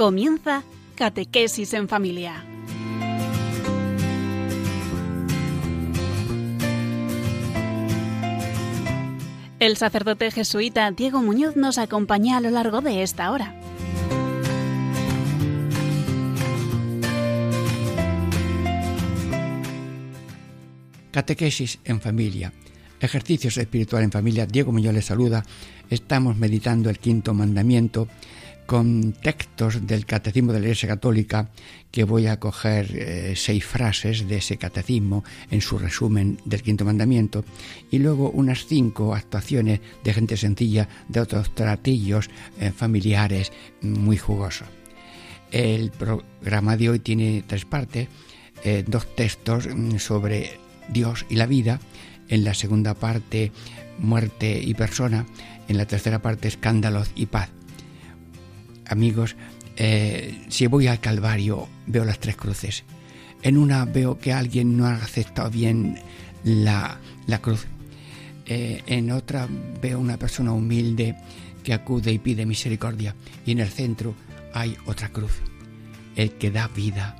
Comienza Catequesis en Familia. El sacerdote jesuita Diego Muñoz nos acompaña a lo largo de esta hora. Catequesis en familia. Ejercicios espirituales en familia. Diego Muñoz les saluda. Estamos meditando el quinto mandamiento con textos del Catecismo de la Iglesia Católica que voy a coger eh, seis frases de ese catecismo en su resumen del quinto mandamiento y luego unas cinco actuaciones de gente sencilla de otros tratillos eh, familiares muy jugosos. El programa de hoy tiene tres partes, eh, dos textos mm, sobre Dios y la vida, en la segunda parte muerte y persona, en la tercera parte escándalos y paz amigos, eh, si voy al Calvario veo las tres cruces. En una veo que alguien no ha aceptado bien la, cruz. Eh, en otra veo una persona humilde que acude y pide misericordia. Y en el centro hay otra cruz. El que da vida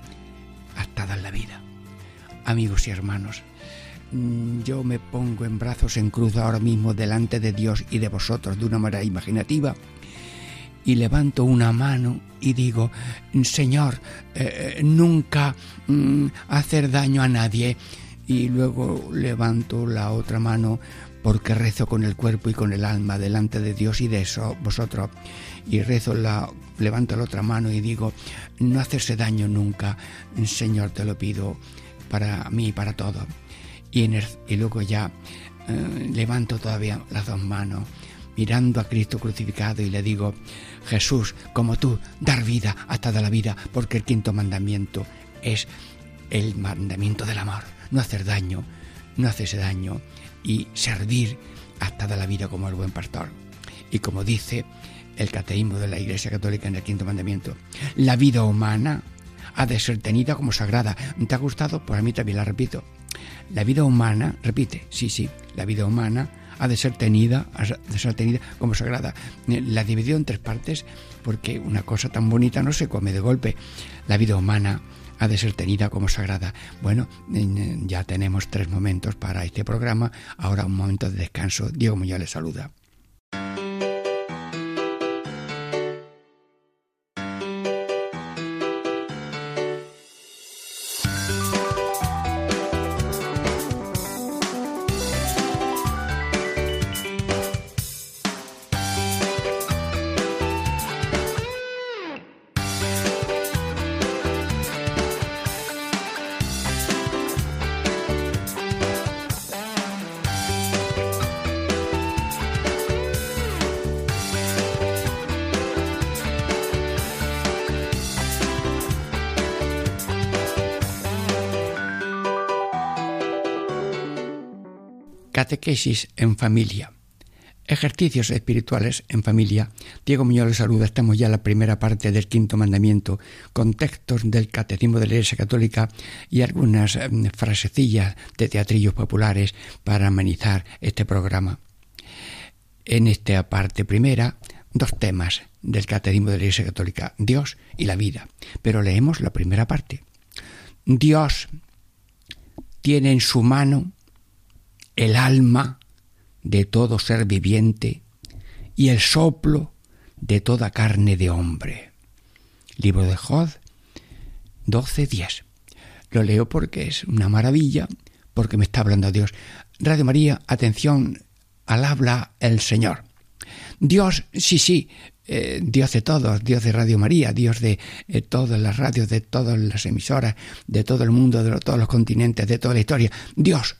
hasta dar la vida. Amigos y hermanos, mm, yo me pongo en brazos en cruz ahora mismo delante de Dios y de vosotros de una manera imaginativa y levanto una mano y digo, Señor, eh, eh, nunca mm, hacer daño a nadie. Y luego levanto la otra mano porque rezo con el cuerpo y con el alma delante de Dios y de eso vosotros. Y rezo la, levanto la otra mano y digo, no hacerse daño nunca, Señor, te lo pido para mí y para todo. Y, y luego ya eh, levanto todavía las dos manos mirando a Cristo crucificado y le digo, Jesús, como tú, dar vida hasta de la vida, porque el quinto mandamiento es el mandamiento del amor, no hacer daño, no hacerse daño y servir hasta de la vida como el buen pastor. Y como dice el cateísmo de la Iglesia Católica en el quinto mandamiento, la vida humana ha de ser tenida como sagrada. ¿Te ha gustado? Pues a mí también la repito. La vida humana, repite, sí, sí, la vida humana ha de ser tenida, de ser tenida como sagrada. Eh, la dividió en tres partes porque una cosa tan bonita no se come de golpe. La vida humana ha de ser tenida como sagrada. Bueno, ya tenemos tres momentos para este programa. Ahora un momento de descanso. Diego Muñoz le saluda. Catequesis en familia. Ejercicios espirituales en familia. Diego Muñoz les saluda. Estamos ya en la primera parte del quinto mandamiento, con textos del Catecismo de la Iglesia Católica y algunas mm, frasecillas de teatrillos populares para amenizar este programa. En esta parte primera, dos temas del Catecismo de la Iglesia Católica, Dios y la vida. Pero leemos la primera parte. Dios tiene en su mano el alma de todo ser viviente y el soplo de toda carne de hombre. Libro de Jod 12.10. Lo leo porque es una maravilla, porque me está hablando Dios. Radio María, atención, al habla el Señor. Dios, sí, sí, eh, Dios de todos, Dios de Radio María, Dios de eh, todas las radios, de todas las emisoras, de todo el mundo, de todos los continentes, de toda la historia. Dios,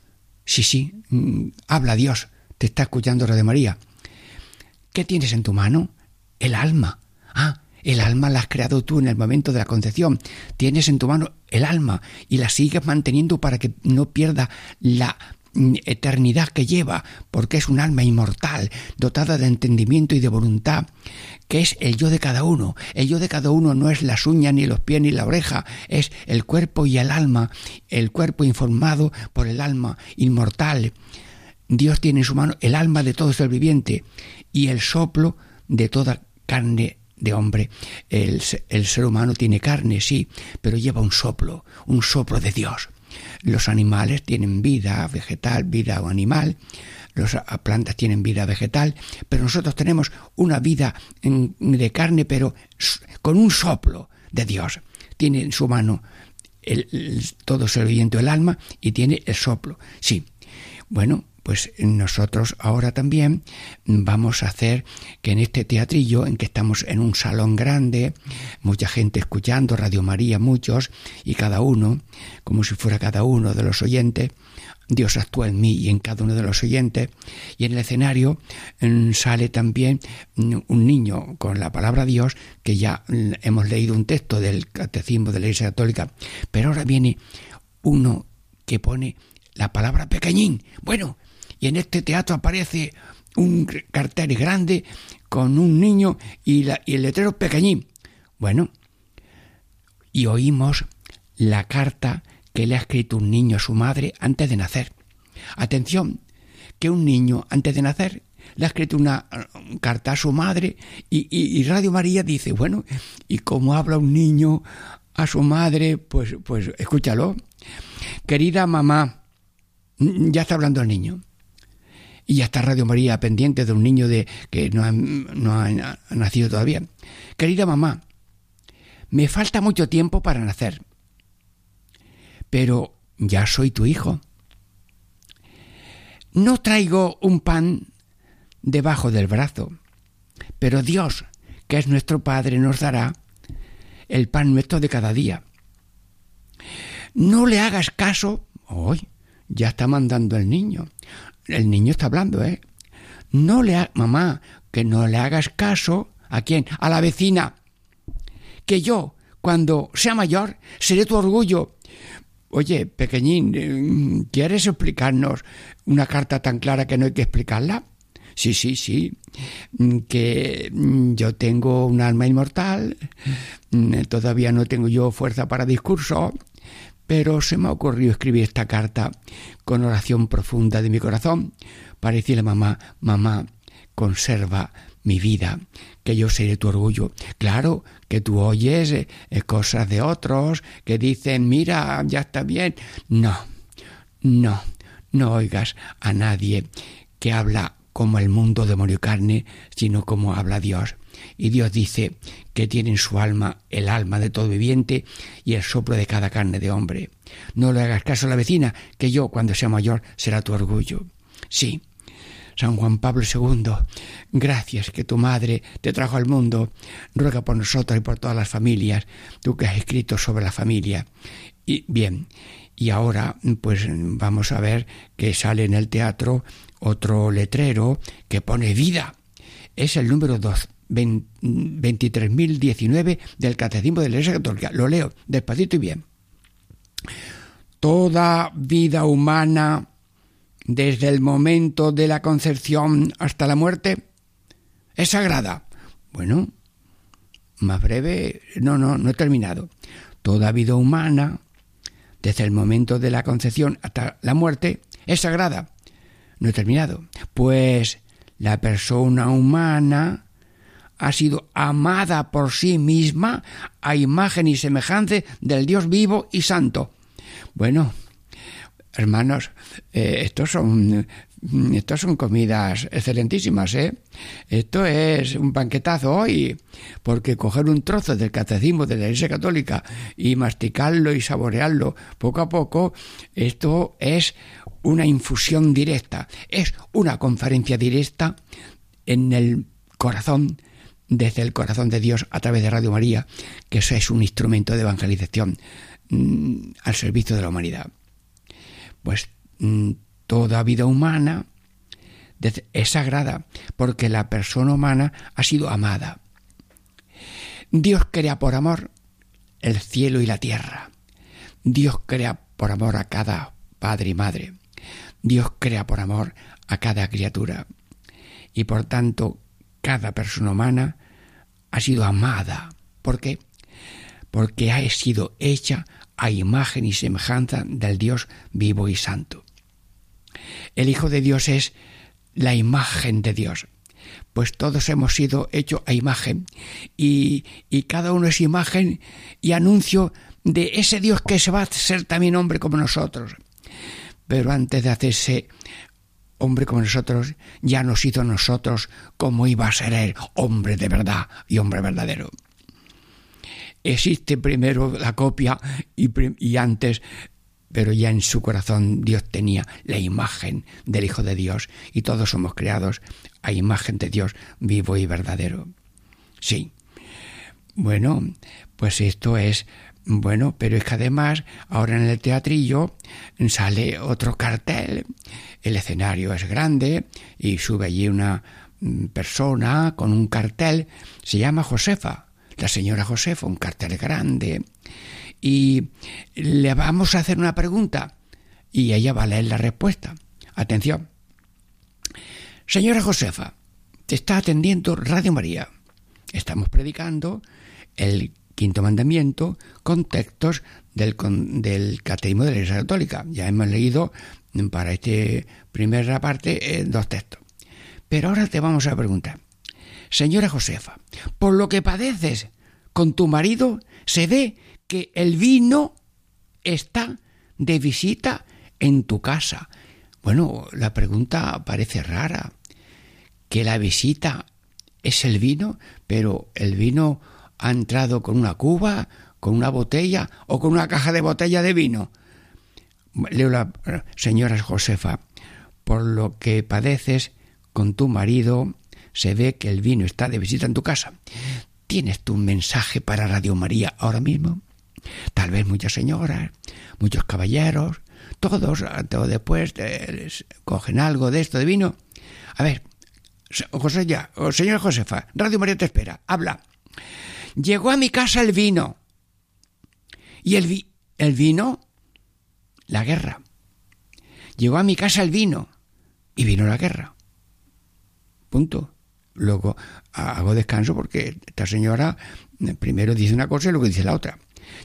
Sí, sí, mm, habla Dios, te está escuchando de María. ¿Qué tienes en tu mano? El alma. Ah, el alma la has creado tú en el momento de la concepción. Tienes en tu mano el alma y la sigues manteniendo para que no pierda la eternidad que lleva, porque es un alma inmortal, dotada de entendimiento y de voluntad, que es el yo de cada uno. El yo de cada uno no es las uñas, ni los pies, ni la oreja, es el cuerpo y el alma, el cuerpo informado por el alma inmortal. Dios tiene en su mano el alma de todo ser viviente y el soplo de toda carne de hombre. El, el ser humano tiene carne, sí, pero lleva un soplo, un soplo de Dios. Los animales tienen vida vegetal, vida animal, las plantas tienen vida vegetal, pero nosotros tenemos una vida de carne, pero con un soplo de Dios. Tiene en su mano el, todo el viento el alma y tiene el soplo. Sí. Bueno, pues nosotros ahora también vamos a hacer que en este teatrillo, en que estamos en un salón grande, mucha gente escuchando, Radio María muchos, y cada uno, como si fuera cada uno de los oyentes, Dios actúa en mí y en cada uno de los oyentes. Y en el escenario mm, sale también mm, un niño con la palabra Dios, que ya mm, hemos leído un texto del Catecismo de la Iglesia Católica, pero ahora viene uno que pone la palabra pequeñín. Bueno, y en este teatro aparece un cartel grande con un niño y, y el letrero pequeñín. Bueno, y oímos la carta que le ha escrito un niño a su madre antes de nacer. Atención, que un niño antes de nacer le ha escrito una carta a su madre y, Radio María dice, bueno, ¿y cómo habla un niño a su madre? Pues, pues escúchalo. Querida mamá, ya está hablando el niño. Y ya está Radio María pendiente de un niño de, que no no ha nacido todavía. Querida mamá, me falta mucho tiempo para nacer pero ya soy tu hijo. No traigo un pan debajo del brazo, pero Dios, que es nuestro Padre, nos dará el pan nuestro de cada día. No le hagas caso. Hoy ya está mandando el niño. El niño está hablando, ¿eh? No le ha... mamá, que no le hagas caso a quién? A la vecina. Que yo, cuando sea mayor, seré tu orgullo Oye, pequeñín, eh, ¿quieres explicarnos una carta tan clara que no hay que explicarla? Sí, sí, sí, mm, que mm, yo tengo un alma inmortal, mm, todavía no tengo yo fuerza para discurso, pero se me ha ocurrido escribir esta carta con oración profunda de mi corazón para decirle a mamá, mamá, conserva mi vida, que yo seré tu orgullo. Claro que tú oyes eh, cosas de otros que dicen, mira, ya está bien. No, no, no oigas a nadie que habla como el mundo de carne, sino como habla Dios. Y Dios dice que tiene en su alma el alma de todo viviente y el soplo de cada carne de hombre. No le hagas caso a la vecina, que yo, cuando sea mayor, será tu orgullo. Sí, San Juan Pablo II, gracias que tu madre te trajo al mundo, ruega por nosotros y por todas las familias, tú que has escrito sobre la familia. Y bien, y ahora pues vamos a ver que sale en el teatro otro letrero que pone vida. Es el número 2, 23.019 del Catecismo de la Iglesia Católica. Lo leo despacito y bien. Toda vida humana desde el momento de la concepción hasta la muerte es sagrada. Bueno, más breve, no, no, no he terminado. Toda vida humana, desde el momento de la concepción hasta la muerte, es sagrada. No he terminado. Pues la persona humana ha sido amada por sí misma a imagen y semejanza del Dios vivo y santo. Bueno, hermanos, eh, estos son estos son comidas excelentísimas, ¿eh? Esto es un banquetazo hoy, porque coger un trozo del catecismo de la Iglesia Católica y masticarlo y saborearlo poco a poco, esto es una infusión directa, es una conferencia directa en el corazón, desde el corazón de Dios a través de Radio María, que eso es un instrumento de evangelización mm, al servicio de la humanidad pues mm, toda vida humana es sagrada porque la persona humana ha sido amada. Dios crea por amor el cielo y la tierra. Dios crea por amor a cada padre y madre. Dios crea por amor a cada criatura. Y por tanto, cada persona humana ha sido amada. ¿Por qué? Porque ha sido hecha a imagen y semejanza del Dios vivo y santo. El Hijo de Dios es la imagen de Dios. pues todos hemos sido hechos a imagen y, y cada uno es imagen y anuncio de ese Dios que se va a ser también hombre como nosotros. Pero antes de hacerse hombre como nosotros, ya nos hizo nosotros como iba a ser él, hombre de verdad y hombre verdadero. Existe primero la copia y, y antes pero ya en su corazón Dios tenía la imagen del Hijo de Dios y todos somos creados a imagen de Dios vivo y verdadero. Sí. Bueno, pues esto es bueno, pero es que además ahora en el teatrillo sale otro cartel. El escenario es grande y sube allí una mm, persona con un cartel. Se llama Josefa, la señora Josefa, un cartel grande y le vamos a hacer una pregunta y ella va a leer la respuesta. Atención. Señora Josefa, te está atendiendo Radio María. Estamos predicando el quinto mandamiento con textos del, del Catecismo de la Iglesia Católica. Ya hemos leído para esta primera parte eh, dos textos. Pero ahora te vamos a preguntar. Señora Josefa, por lo que padeces con tu marido, se ve que el vino está de visita en tu casa. Bueno, la pregunta parece rara, que la visita es el vino, pero el vino ha entrado con una cuba, con una botella o con una caja de botella de vino. Leo la señora Josefa, por lo que padeces con tu marido, se ve que el vino está de visita en tu casa. ¿Tienes tú un mensaje para Radio María ahora mismo? Tal vez muchas señoras, muchos caballeros, todos, o después cogen algo de esto de vino. A ver, José ya, señora Josefa, Radio María te espera, habla. Llegó a mi casa el vino. ¿Y el, el vino? La guerra. Llegó a mi casa el vino y vino la guerra. Punto. Luego hago descanso porque esta señora eh, primero dice una cosa y luego dice la otra.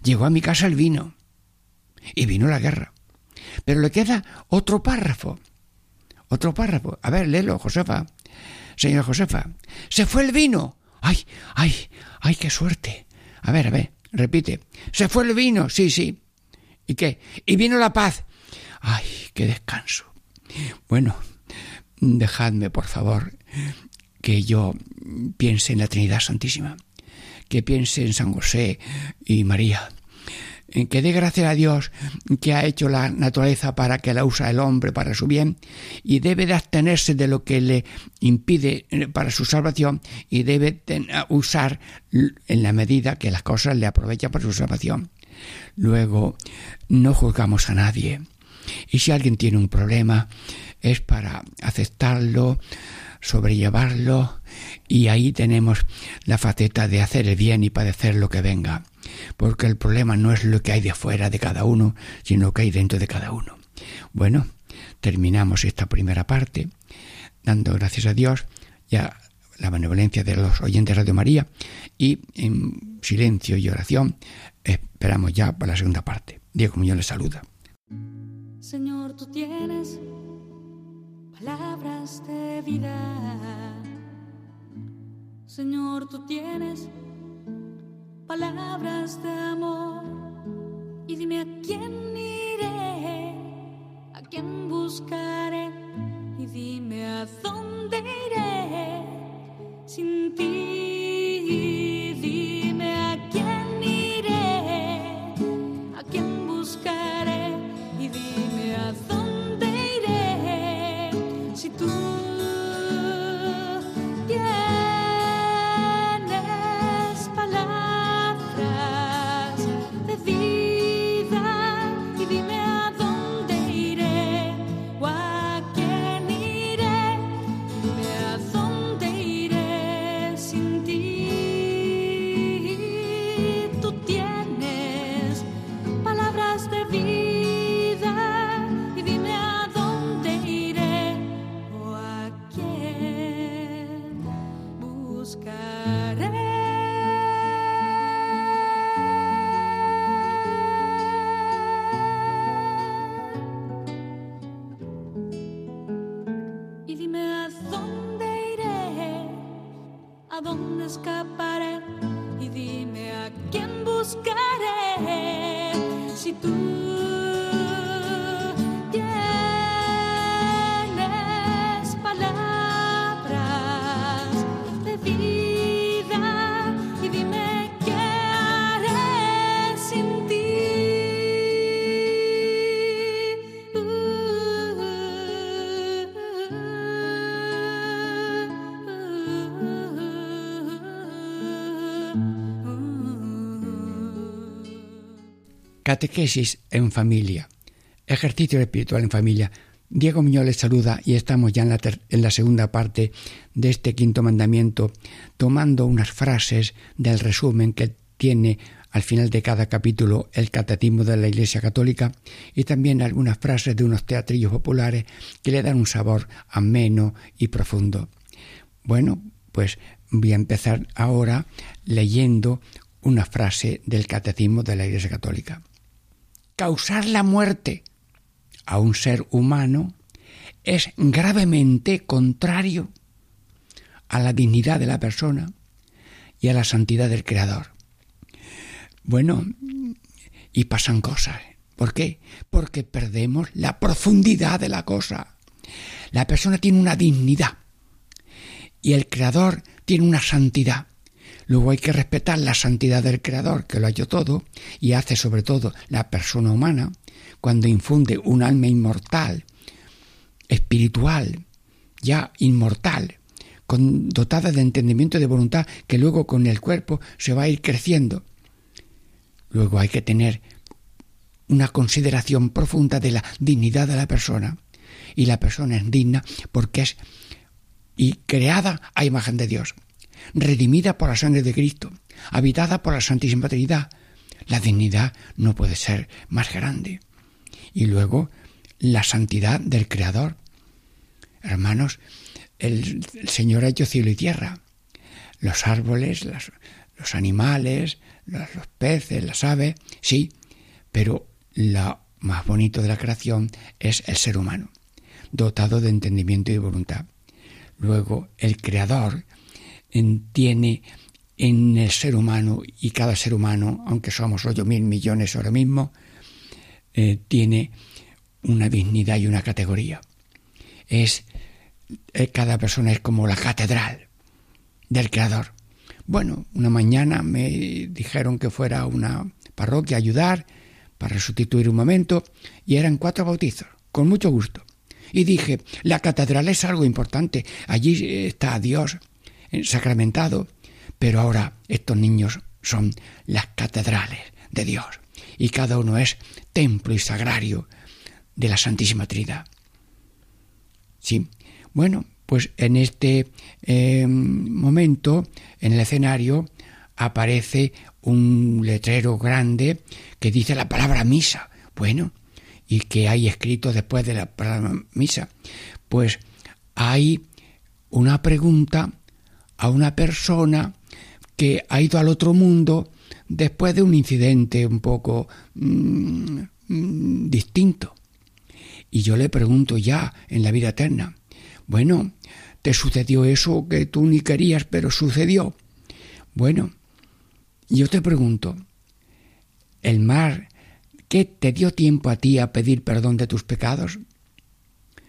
Llegó a mi casa el vino y vino la guerra. Pero le queda otro párrafo. Otro párrafo. A ver, léelo, Josefa. Señora Josefa. Se fue el vino. Ay, ay, ay, qué suerte. A ver, a ver, repite. Se fue el vino. Sí, sí. ¿Y qué? Y vino la paz. Ay, qué descanso. Bueno, dejadme, por favor, que yo piense en la Trinidad Santísima que piense en San José y María. En que dé gracias a Dios que ha hecho la naturaleza para que la usa el hombre para su bien y debe de abstenerse de lo que le impide eh, para su salvación y debe usar en la medida que las cosas le aprovechan para su salvación. Luego, no juzgamos a nadie. Y si alguien tiene un problema, es para aceptarlo, sobrellevarlo y ahí tenemos la faceta de hacer el bien y padecer lo que venga, porque el problema no es lo que hay de fuera de cada uno, sino que hay dentro de cada uno. Bueno, terminamos esta primera parte dando gracias a Dios y a la benevolencia de los oyentes de Radio María y en silencio y oración esperamos ya para la segunda parte. Diego Muñoz les saluda. Señor, tú tienes palabras de vida. Señor, tú tienes palabras de amor. Y dime a quién iré, a quién buscaré. Y dime a dónde iré sin ti. Dime a quién iré, a quién buscaré. Y dime a dónde Y dime a Catequesis en familia. Ejercicio espiritual en familia. Diego Muñoz les saluda y estamos ya en la, en la, segunda parte de este quinto mandamiento, tomando unas frases del resumen que tiene al final de cada capítulo el Catecismo de la Iglesia Católica y también algunas frases de unos teatrillos populares que le dan un sabor ameno y profundo. Bueno, pues voy a empezar ahora leyendo una frase del Catecismo de la Iglesia Católica causar la muerte a un ser humano es gravemente contrario a la dignidad de la persona y a la santidad del Creador. Bueno, y pasan cosas. ¿Por qué? Porque perdemos la profundidad de la cosa. La persona tiene una dignidad y el Creador tiene una santidad. Luego hay que respetar la santidad del Creador, que lo ha hecho todo, y hace sobre todo la persona humana, cuando infunde un alma inmortal, espiritual, ya inmortal, dotada de entendimiento y de voluntad, que luego con el cuerpo se va a ir creciendo. Luego hay que tener una consideración profunda de la dignidad de la persona. Y la persona es digna porque es y creada a imagen de Dios redimida por la sangre de Cristo, habitada por la Santísima Trinidad. La dignidad no puede ser más grande. Y luego la santidad del Creador. Hermanos, el, Señor ha hecho cielo y tierra. Los árboles, los animales, los, los peces, las aves, sí, pero lo más bonito de la creación es el ser humano, dotado de entendimiento y voluntad. Luego, el Creador tiene en el ser humano y cada ser humano, aunque somos ocho mil millones ahora mismo, eh, tiene una dignidad y una categoría. Es eh, cada persona es como la catedral del Creador. Bueno, una mañana me dijeron que fuera a una parroquia a ayudar para sustituir un momento y eran cuatro bautizos, con mucho gusto. Y dije, la catedral es algo importante, allí está Dios, sacramentado, pero ahora estos niños son las catedrales de Dios y cada uno es templo y sagrario de la Santísima Trinidad. Sí, bueno, pues en este eh, momento, en el escenario, aparece un letrero grande que dice la palabra misa. Bueno, ¿y qué hay escrito después de la palabra misa? Pues hay una pregunta a una persona que ha ido al otro mundo después de un incidente un poco mm, mm, distinto. Y yo le pregunto ya en la vida eterna, bueno, ¿te sucedió eso que tú ni querías, pero sucedió? Bueno, yo te pregunto, ¿el mar qué te dio tiempo a ti a pedir perdón de tus pecados?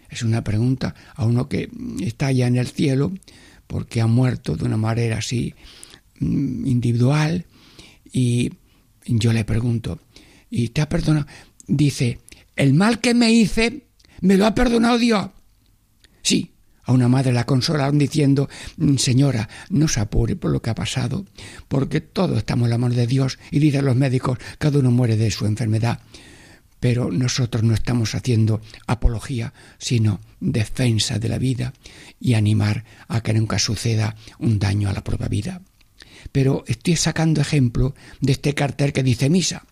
Es una pregunta a uno que está allá en el cielo porque ha muerto de una manera así mm, individual y yo le pregunto, ¿y te ha perdonado? Dice, el mal que me hice, me lo ha perdonado Dios. Sí, a una madre la consolaron diciendo, mm, Señora, no se apure por lo que ha pasado, porque todos estamos en la mano de Dios y dicen los médicos, cada uno muere de su enfermedad pero nosotros no estamos haciendo apología, sino defensa de la vida y animar a que nunca suceda un daño a la propia vida. Pero estoy sacando ejemplo de este cartel que dice misa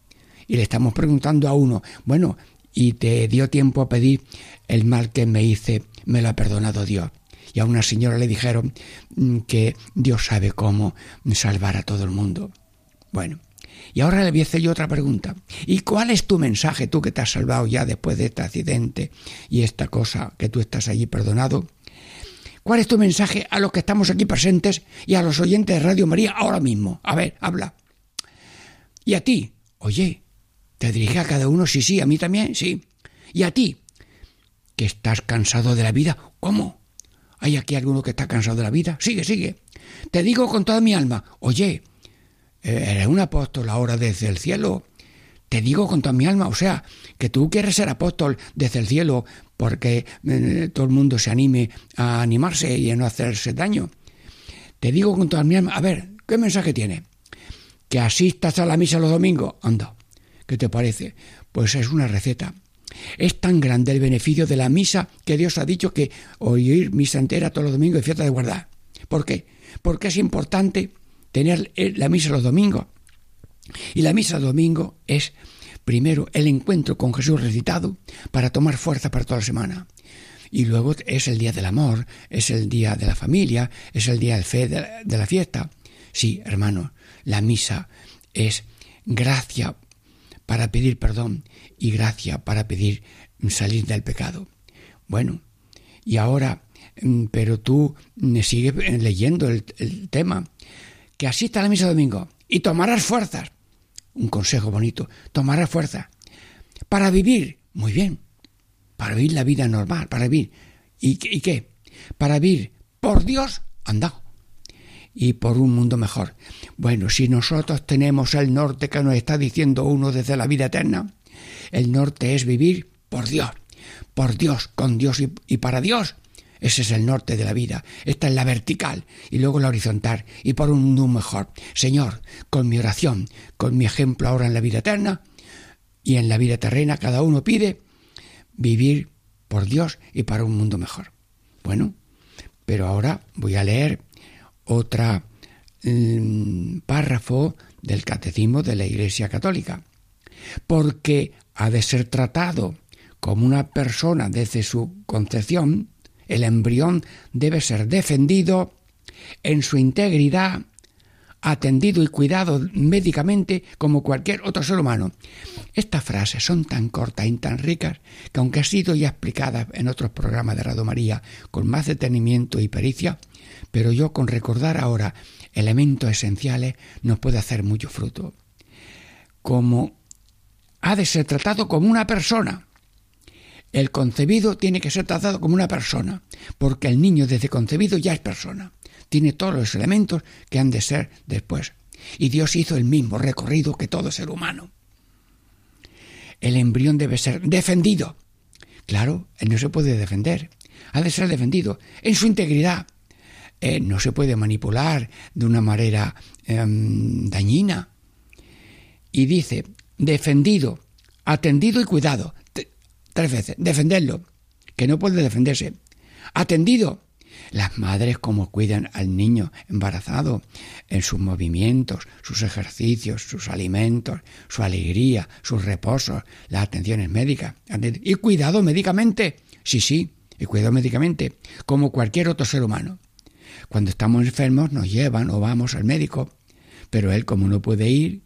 y le estamos preguntando a uno, bueno, ¿y te dio tiempo a pedir el mal que me hice? Me lo ha perdonado Dios. Y a una señora le dijeron mm, que Dios sabe cómo salvar a todo el mundo. Bueno, y ahora le voy a hacer yo otra pregunta. ¿Y cuál es tu mensaje, tú que te has salvado ya después de este accidente y esta cosa que tú estás allí perdonado? ¿Cuál es tu mensaje a los que estamos aquí presentes y a los oyentes de Radio María ahora mismo? A ver, habla. Y a ti, oye, te dirige a cada uno, sí, sí, a mí también, sí. Y a ti, que estás cansado de la vida, ¿cómo? ¿Hay aquí alguno que está cansado de la vida? Sigue, sigue. Te digo con toda mi alma, oye, eres un apóstol ahora desde el cielo. Te digo con toda mi alma, o sea, que tú quieres ser apóstol desde el cielo porque eh, todo el mundo se anime a animarse y a no hacerse daño. Te digo con toda mi alma, a ver, ¿qué mensaje tiene? Que asistas a la misa los domingos. Anda, ¿qué te parece? Pues es una receta. Es tan grande el beneficio de la misa que Dios ha dicho que oír misa entera todos los domingos es fiesta de guardar. ¿Por qué? Porque es importante tener la misa los domingos. Y la misa domingo es, primero, el encuentro con Jesús recitado para tomar fuerza para toda la semana. Y luego es el día del amor, es el día de la familia, es el día de fe de la, de la fiesta. Sí, hermano, la misa es gracia para pedir perdón y gracia para pedir salir del pecado. Bueno, y ahora, mm, pero tú mm, sigue leyendo el, el tema, que asista a la misa domingo y tomarás fuerzas. Un consejo bonito, tomarás fuerza para vivir, muy bien, para vivir la vida normal, para vivir. ¿Y, qué? Para vivir por Dios, anda, y por un mundo mejor. Bueno, si nosotros tenemos el norte que nos está diciendo uno desde la vida eterna, el norte es vivir por Dios, por Dios, con Dios y para Dios. Ese es el norte de la vida. Esta es la vertical y luego la horizontal y por un mundo mejor. Señor, con mi oración, con mi ejemplo ahora en la vida eterna y en la vida terrena, cada uno pide vivir por Dios y para un mundo mejor. Bueno, pero ahora voy a leer otra mm, párrafo del catecismo de la Iglesia Católica, porque ha de ser tratado como una persona desde su concepción, el embrión debe ser defendido en su integridad, atendido y cuidado médicamente como cualquier otro ser humano. Estas frases son tan cortas y tan ricas que aunque ha sido ya explicada en otros programas de Radio María con más detenimiento y pericia, pero yo con recordar ahora elementos esenciales nos puede hacer mucho fruto. Como ha de ser tratado como una persona. El concebido tiene que ser tratado como una persona, porque el niño desde concebido ya es persona. Tiene todos los elementos que han de ser después. Y Dios hizo el mismo recorrido que todo ser humano. El embrión debe ser defendido. Claro, él no se puede defender. Ha de ser defendido en su integridad, eh, no se puede manipular de una manera eh, dañina. Y dice, defendido, atendido y cuidado. Tres veces, defenderlo, que no puede defenderse. Atendido, las madres como cuidan al niño embarazado en sus movimientos, sus ejercicios, sus alimentos, su alegría, sus reposos, las atenciones médicas. Y cuidado médicamente, sí, sí, y cuidado médicamente, como cualquier otro ser humano. Cuando estamos enfermos nos llevan o vamos al médico, pero él como no puede ir,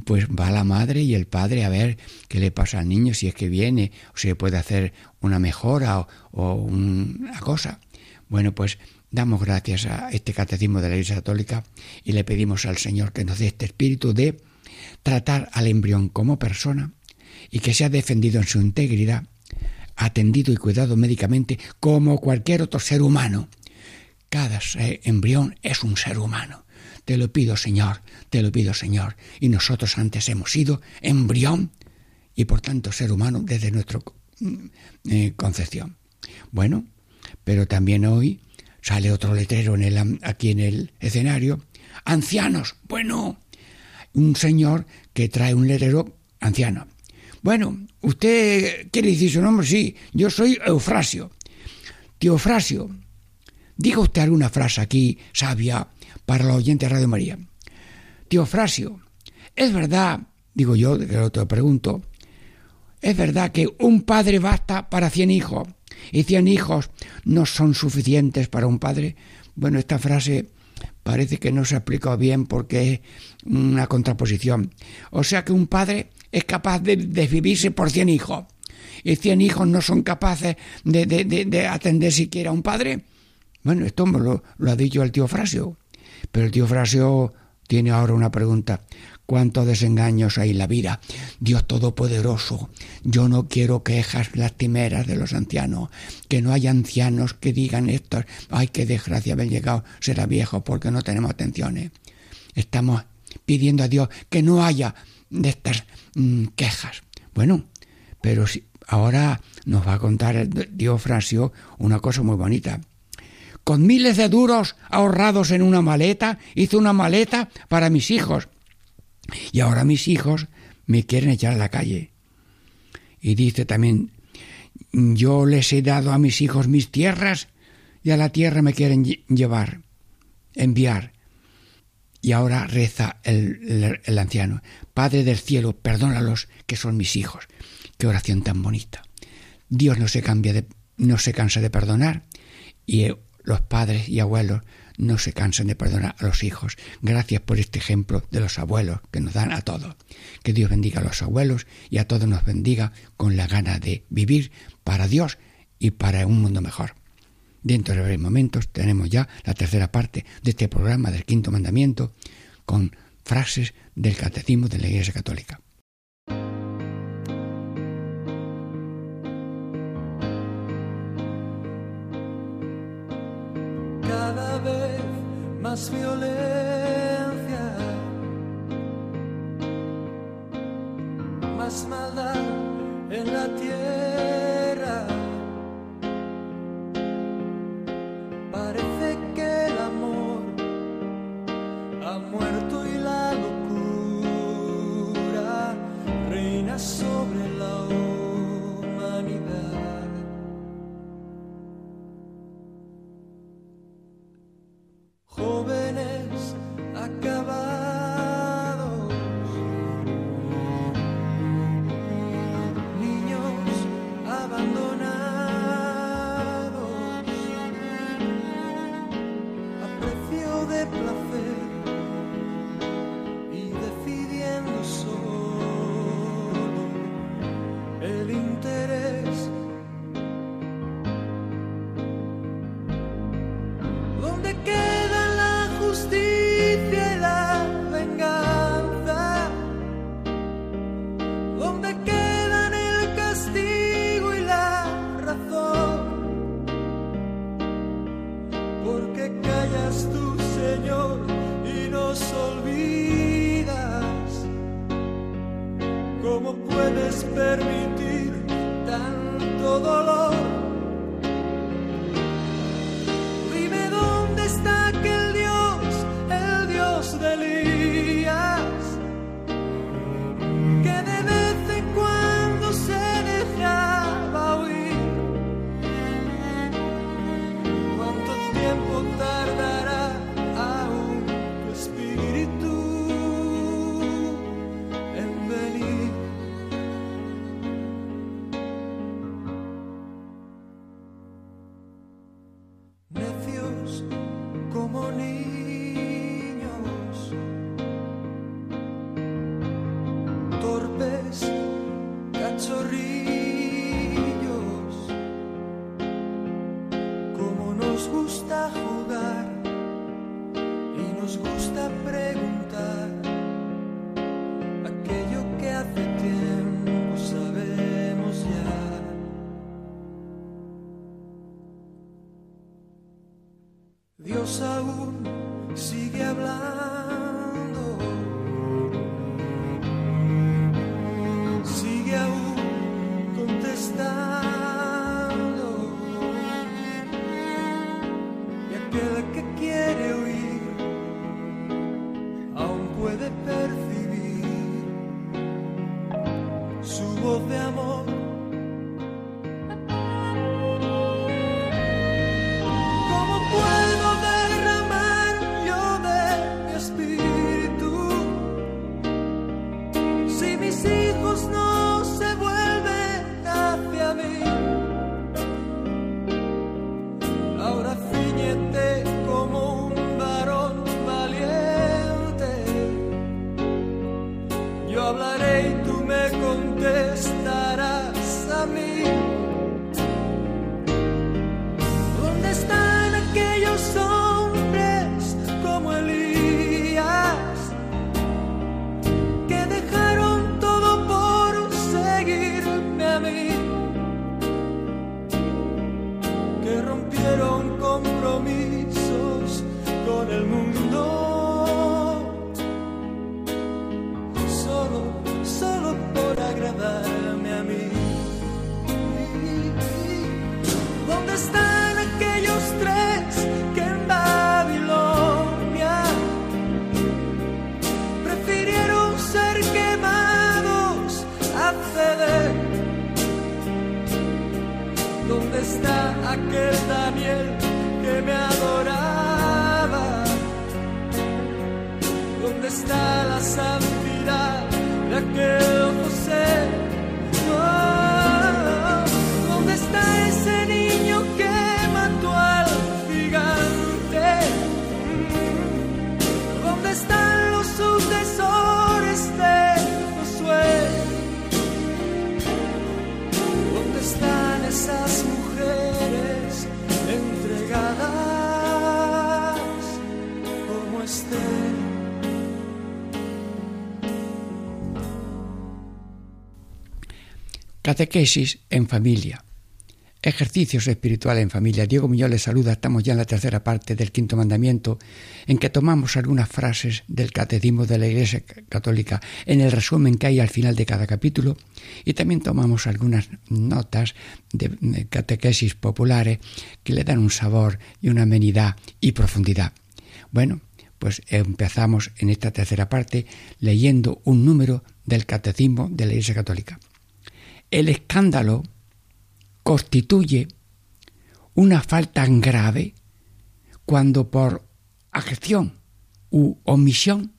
pues va la madre y el padre a ver qué le pasa al niño, si es que viene, o si puede hacer una mejora o, o una cosa. Bueno, pues damos gracias a este catecismo de la Iglesia Católica y le pedimos al Señor que nos dé este espíritu de tratar al embrión como persona y que sea defendido en su integridad, atendido y cuidado médicamente como cualquier otro ser humano cada embrión es un ser humano. Te lo pido, Señor, te lo pido, Señor. Y nosotros antes hemos sido embrión y por tanto ser humano desde nuestra mm, eh, concepción. Bueno, pero también hoy sale otro letrero en el, aquí en el escenario. Ancianos, bueno, un señor que trae un letrero anciano. Bueno, ¿usted quiere decir su nombre? Sí, yo soy Eufrasio. Tío Eufrasio, Diga usted alguna frase aquí sabia para los oyentes de Radio María. Tío Frasio, es verdad, digo yo, que lo te pregunto, es verdad que un padre basta para cien hijos y cien hijos no son suficientes para un padre. Bueno, esta frase parece que no se ha explicado bien porque es una contraposición. O sea que un padre es capaz de, de vivirse por cien hijos y cien hijos no son capaces de, de, de atender siquiera a un padre. Bueno, esto me lo, lo ha dicho el tío Frasio, pero el tío Frasio tiene ahora una pregunta. ¿Cuántos desengaños hay en la vida? Dios Todopoderoso, yo no quiero quejas lastimeras de los ancianos, que no haya ancianos que digan esto, ay, qué desgracia haber llegado, será viejo porque no tenemos atenciones. Estamos pidiendo a Dios que no haya de estas mm, quejas. Bueno, pero si, ahora nos va a contar el Dios Frasio una cosa muy bonita. Con miles de duros ahorrados en una maleta, hice una maleta para mis hijos. Y ahora mis hijos me quieren echar a la calle. Y dice también, yo les he dado a mis hijos mis tierras y a la tierra me quieren llevar, enviar. Y ahora reza el, anciano, Padre del cielo, perdónalos que son mis hijos. Qué oración tan bonita. Dios no se cambia de, no se cansa de perdonar y los padres y abuelos no se cansan de perdonar a los hijos. Gracias por este ejemplo de los abuelos que nos dan a todos. Que Dios bendiga a los abuelos y a todos nos bendiga con la gana de vivir para Dios y para un mundo mejor. Dentro de breves momentos tenemos ya la tercera parte de este programa del quinto mandamiento con frases del catecismo de la Iglesia Católica. Más violencia, más maldad en la tierra. Permitir aquel Daniel que me adoraba? ¿Dónde está la santidad Catequesis en familia. Ejercicios espirituales en familia. Diego Muñoz les saluda. Estamos ya en la tercera parte del quinto mandamiento, en que tomamos algunas frases del catecismo de la Iglesia Católica en el resumen que hay al final de cada capítulo, y también tomamos algunas notas de catequesis populares que le dan un sabor y una amenidad y profundidad. Bueno, pues empezamos en esta tercera parte leyendo un número del catecismo de la Iglesia Católica el escándalo constituye una falta grave cuando por acción u omisión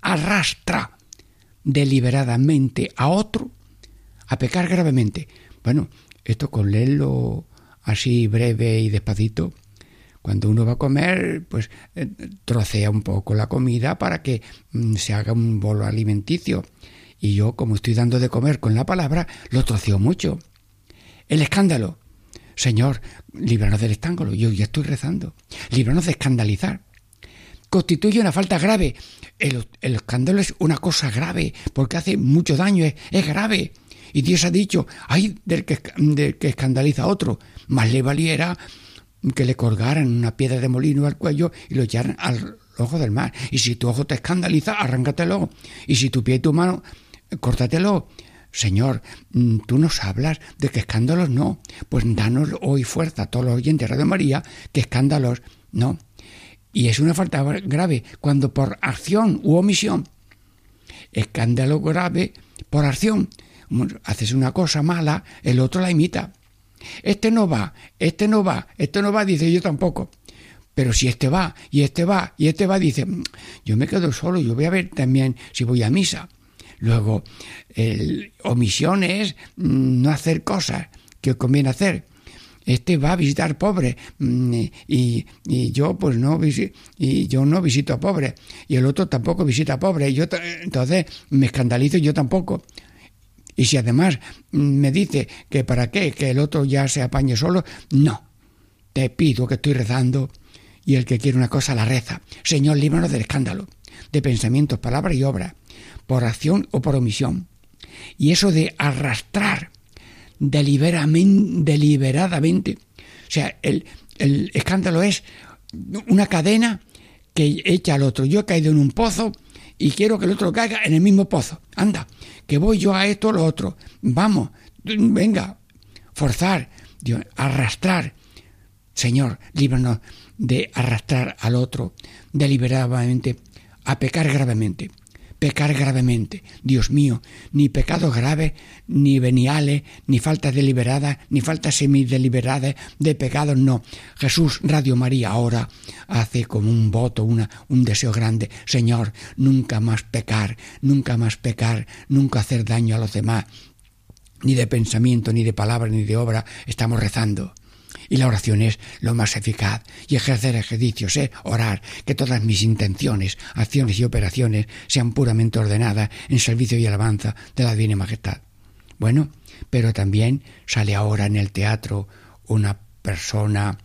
arrastra deliberadamente a otro a pecar gravemente. Bueno, esto con leerlo así breve y despacito, cuando uno va a comer, pues eh, trocea un poco la comida para que mm, se haga un bolo alimenticio y yo, como estoy dando de comer con la palabra, lo troceo mucho. El escándalo. Señor, líbranos del escándalo. Yo ya estoy rezando. Líbranos de escandalizar. Constituye una falta grave. El, escándalo es una cosa grave, porque hace mucho daño, es, grave. Y Dios ha dicho, ay del que, del que escandaliza a otro. Más le valiera que le colgaran una piedra de molino al cuello y lo echaran al ojo del mar. Y si tu ojo te escandaliza, arráncatelo. Y si tu pie y tu mano córtatelo. Señor, mm, tú nos hablas de que escándalos no. Pues danos hoy fuerza a todos los oyentes de Radio María que escándalos no. Y es una falta grave cuando por acción u omisión, escándalo grave por acción, haces una cosa mala, el otro la imita. Este no va, este no va, este no va, dice yo tampoco. Pero si este va, y este va, y este va, dice, mm, yo me quedo solo, yo voy a ver también si voy a misa. Luego, el, omisiones, mm, no hacer cosas que conviene hacer. Este va a visitar pobres mm, y, yo pues no y yo no visito a pobres y el otro tampoco visita a pobres. Yo entonces me escandalizo yo tampoco. Y si además mm, me dice que para qué, que el otro ya se apañe solo, no. Te pido que estoy rezando y el que quiere una cosa la reza. Señor, líbranos del escándalo, de pensamientos, palabras y obras por acción o por omisión. Y eso de arrastrar deliberadamente, o sea, el, el escándalo es una cadena que echa al otro. Yo he caído en un pozo y quiero que el otro caiga en el mismo pozo. Anda, que voy yo a esto o lo otro. Vamos, venga, forzar, arrastrar. Señor, líbranos de arrastrar al otro deliberadamente a pecar gravemente pecar gravemente. Dios mío, ni pecado grave, ni veniales, ni faltas deliberadas, ni faltas semideliberadas de pecados, no. Jesús, Radio María, ahora hace como un voto, una, un deseo grande. Señor, nunca más pecar, nunca más pecar, nunca hacer daño a los demás. Ni de pensamiento, ni de palabra, ni de obra estamos rezando. Y la oración es lo más eficaz. Y ejercer ejercicios, ¿eh? orar, que todas mis intenciones, acciones y operaciones sean puramente ordenadas en servicio y alabanza de la Divina Majestad. Bueno, pero también sale ahora en el teatro una persona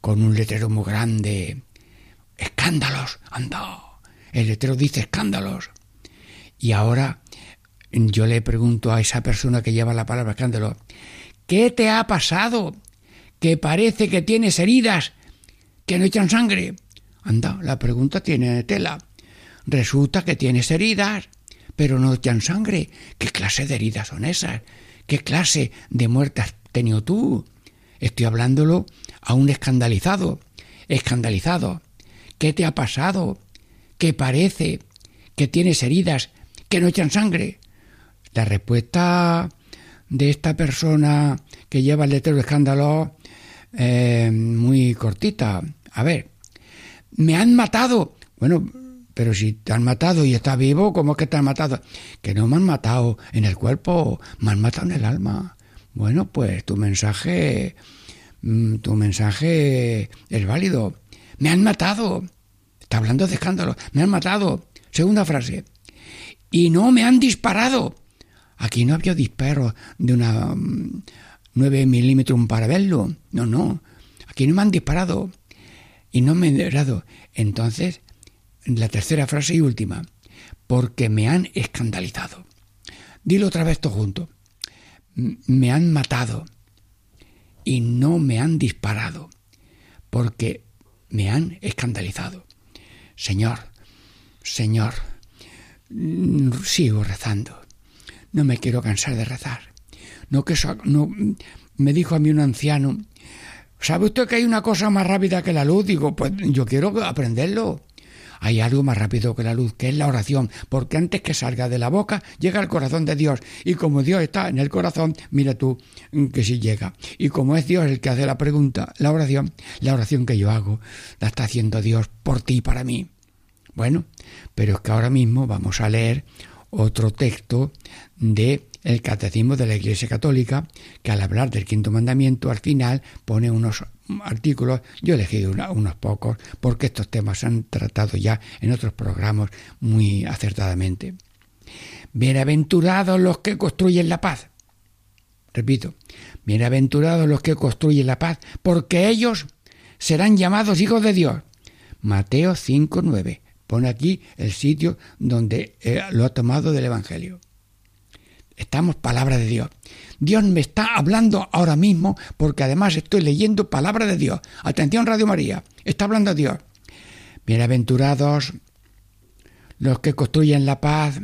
con un letrero muy grande. Escándalos, anda. El letrero dice escándalos. Y ahora yo le pregunto a esa persona que lleva la palabra escándalo, ¿qué te ha pasado? Que parece que tienes heridas que no echan sangre. Anda, la pregunta tiene tela. Resulta que tienes heridas, pero no echan sangre. ¿Qué clase de heridas son esas? ¿Qué clase de muerte has tenido tú? Estoy hablándolo a un escandalizado. Escandalizado. ¿Qué te ha pasado? ¿Qué parece que tienes heridas que no echan sangre? La respuesta de esta persona que lleva el letrero de escándalo eh, muy cortita. A ver, me han matado. Bueno, pero si te han matado y estás vivo, ¿cómo es que te han matado? Que no me han matado en el cuerpo, me han matado en el alma. Bueno, pues tu mensaje, mm, tu mensaje es válido. Me han matado. Está hablando de escándalo. Me han matado. Segunda frase. Y no me han disparado. Aquí no había disparos de una 9 mm, milímetros para verlo. No, no. Aquí no me han disparado. Y no me han dado. Entonces, la tercera frase y última. Porque me han escandalizado. Dilo otra vez todo junto. Me han matado. Y no me han disparado. Porque me han escandalizado. Señor, Señor, mm, sigo rezando. No me quiero cansar de rezar. No que no me dijo a mí un anciano, ¿sabe usted que hay una cosa más rápida que la luz? Digo, pues yo quiero aprenderlo. Hay algo más rápido que la luz, que es la oración, porque antes que salga de la boca llega al corazón de Dios. Y como Dios está en el corazón, mira tú mm, que si llega. Y como es Dios el que hace la pregunta, la oración, la oración que yo hago, la está haciendo Dios por ti y para mí. Bueno, pero es que ahora mismo vamos a leer otro texto de el Catecismo de la Iglesia Católica, que al hablar del quinto mandamiento al final pone unos artículos, yo he elegido unos pocos, porque estos temas se han tratado ya en otros programas muy acertadamente. Bienaventurados los que construyen la paz. Repito, bienaventurados los que construyen la paz, porque ellos serán llamados hijos de Dios. Mateo 5.9. Pone aquí el sitio donde eh, lo ha tomado del Evangelio. Estamos palabra de Dios. Dios me está hablando ahora mismo porque además estoy leyendo palabra de Dios. Atención Radio María, está hablando Dios. Bienaventurados los que construyen la paz,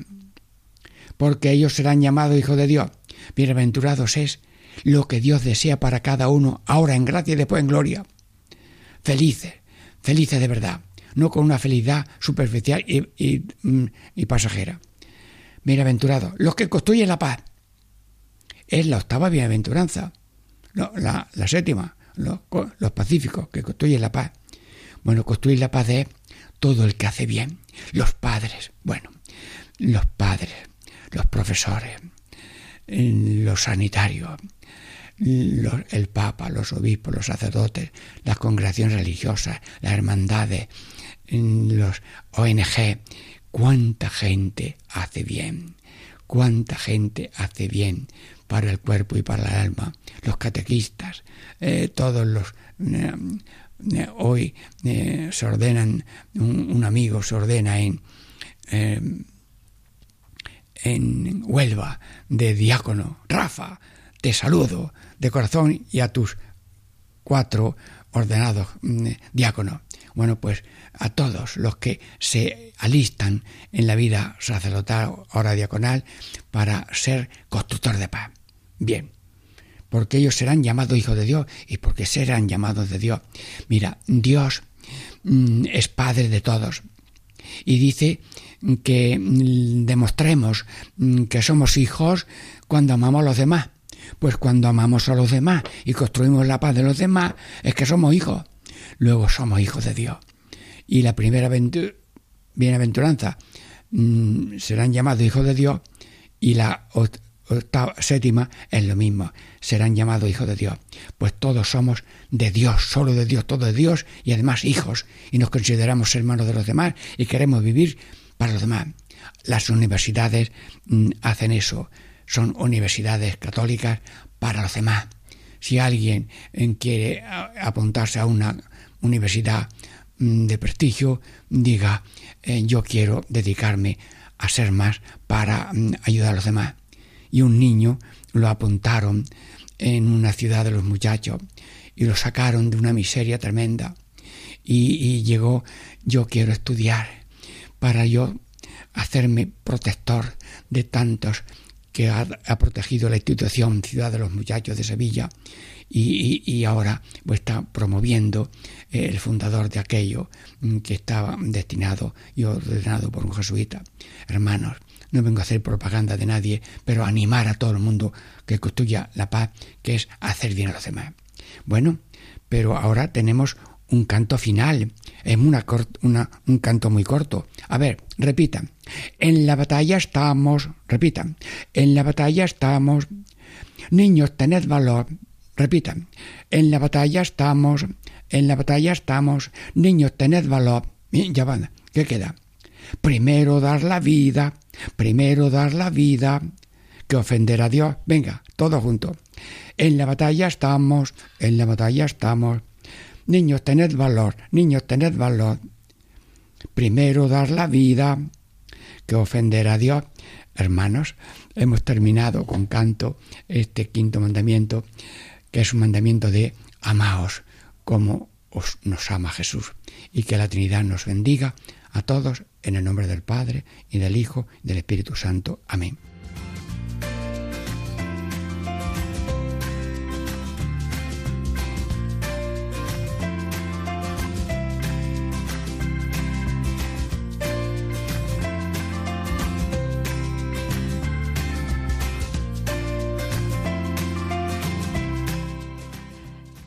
porque ellos serán llamados hijos de Dios. Bienaventurados es lo que Dios desea para cada uno, ahora en gracia y después en gloria. Felices, felices de verdad, no con una felicidad superficial y, mm, y pasajera. Bienaventurados los que construyen la paz. Es la octava bienaventuranza, la, séptima, los, pacíficos que construyen la paz. Bueno, construir la paz es todo el que hace bien, los padres, bueno, los padres, los profesores, los sanitarios, el Papa, los obispos, los sacerdotes, las congregaciones religiosas, las hermandades, los ONG, cuánta gente hace bien, cuánta gente hace bien para el cuerpo y para el alma, los catequistas, eh, todos los... Eh, eh, hoy se ordenan, un, amigo se ordena en, en Huelva de diácono. Rafa, te saludo de corazón y a tus cuatro ordenados mm, diáconos. Bueno, pues a todos los que se alistan en la vida sacerdotal, hora diaconal, para ser constructor de paz. Bien, porque ellos serán llamados hijos de Dios y porque serán llamados de Dios. Mira, Dios mm, es Padre de todos y dice que mm, demostremos mm, que somos hijos cuando amamos a los demás. Pues cuando amamos a los demás y construimos la paz de los demás, es que somos hijos. Luego somos hijos de Dios. Y la primera bienaventuranza serán llamados hijos de Dios y la octava, séptima es lo mismo, serán llamados hijos de Dios. Pues todos somos de Dios, solo de Dios, todo de Dios y además hijos, y nos consideramos hermanos de los demás y queremos vivir para los demás. Las universidades mm, hacen eso, son universidades católicas para los demás. Si alguien eh, quiere apuntarse a una universidad mm, de prestigio, diga, eh, yo quiero dedicarme a ser más para mm, ayudar a los demás y un niño lo apuntaron en una ciudad de los muchachos y lo sacaron de una miseria tremenda. Y, llegó, yo quiero estudiar para yo hacerme protector de tantos que ha, protegido la institución Ciudad de los Muchachos de Sevilla y, ahora pues, está promoviendo el fundador de aquello mm, que estaba destinado y ordenado por un jesuita. Hermanos, no vengo a hacer propaganda de nadie, pero animar a todo el mundo que construya la paz, que es hacer bien a los demás. Bueno, pero ahora tenemos un canto final, es una, una, un canto muy corto. A ver, repitan. En la batalla estamos, repitan. En la batalla estamos. Niños, tened valor. Repitan. En la batalla estamos. En la batalla estamos. Niños, tened valor. Ya van. ¿Qué queda? Primero dar la vida. Primero dar la vida. Que ofender a Dios. Venga, todo junto. En la batalla estamos. En la batalla estamos. Niños, tened valor, niños, tened valor. Primero dar la vida que ofender a Dios. Hermanos, hemos terminado con canto este quinto mandamiento, que es un mandamiento de amaos como os nos ama Jesús. Y que la Trinidad nos bendiga a todos en el nombre del Padre y del Hijo y del Espíritu Santo. Amén.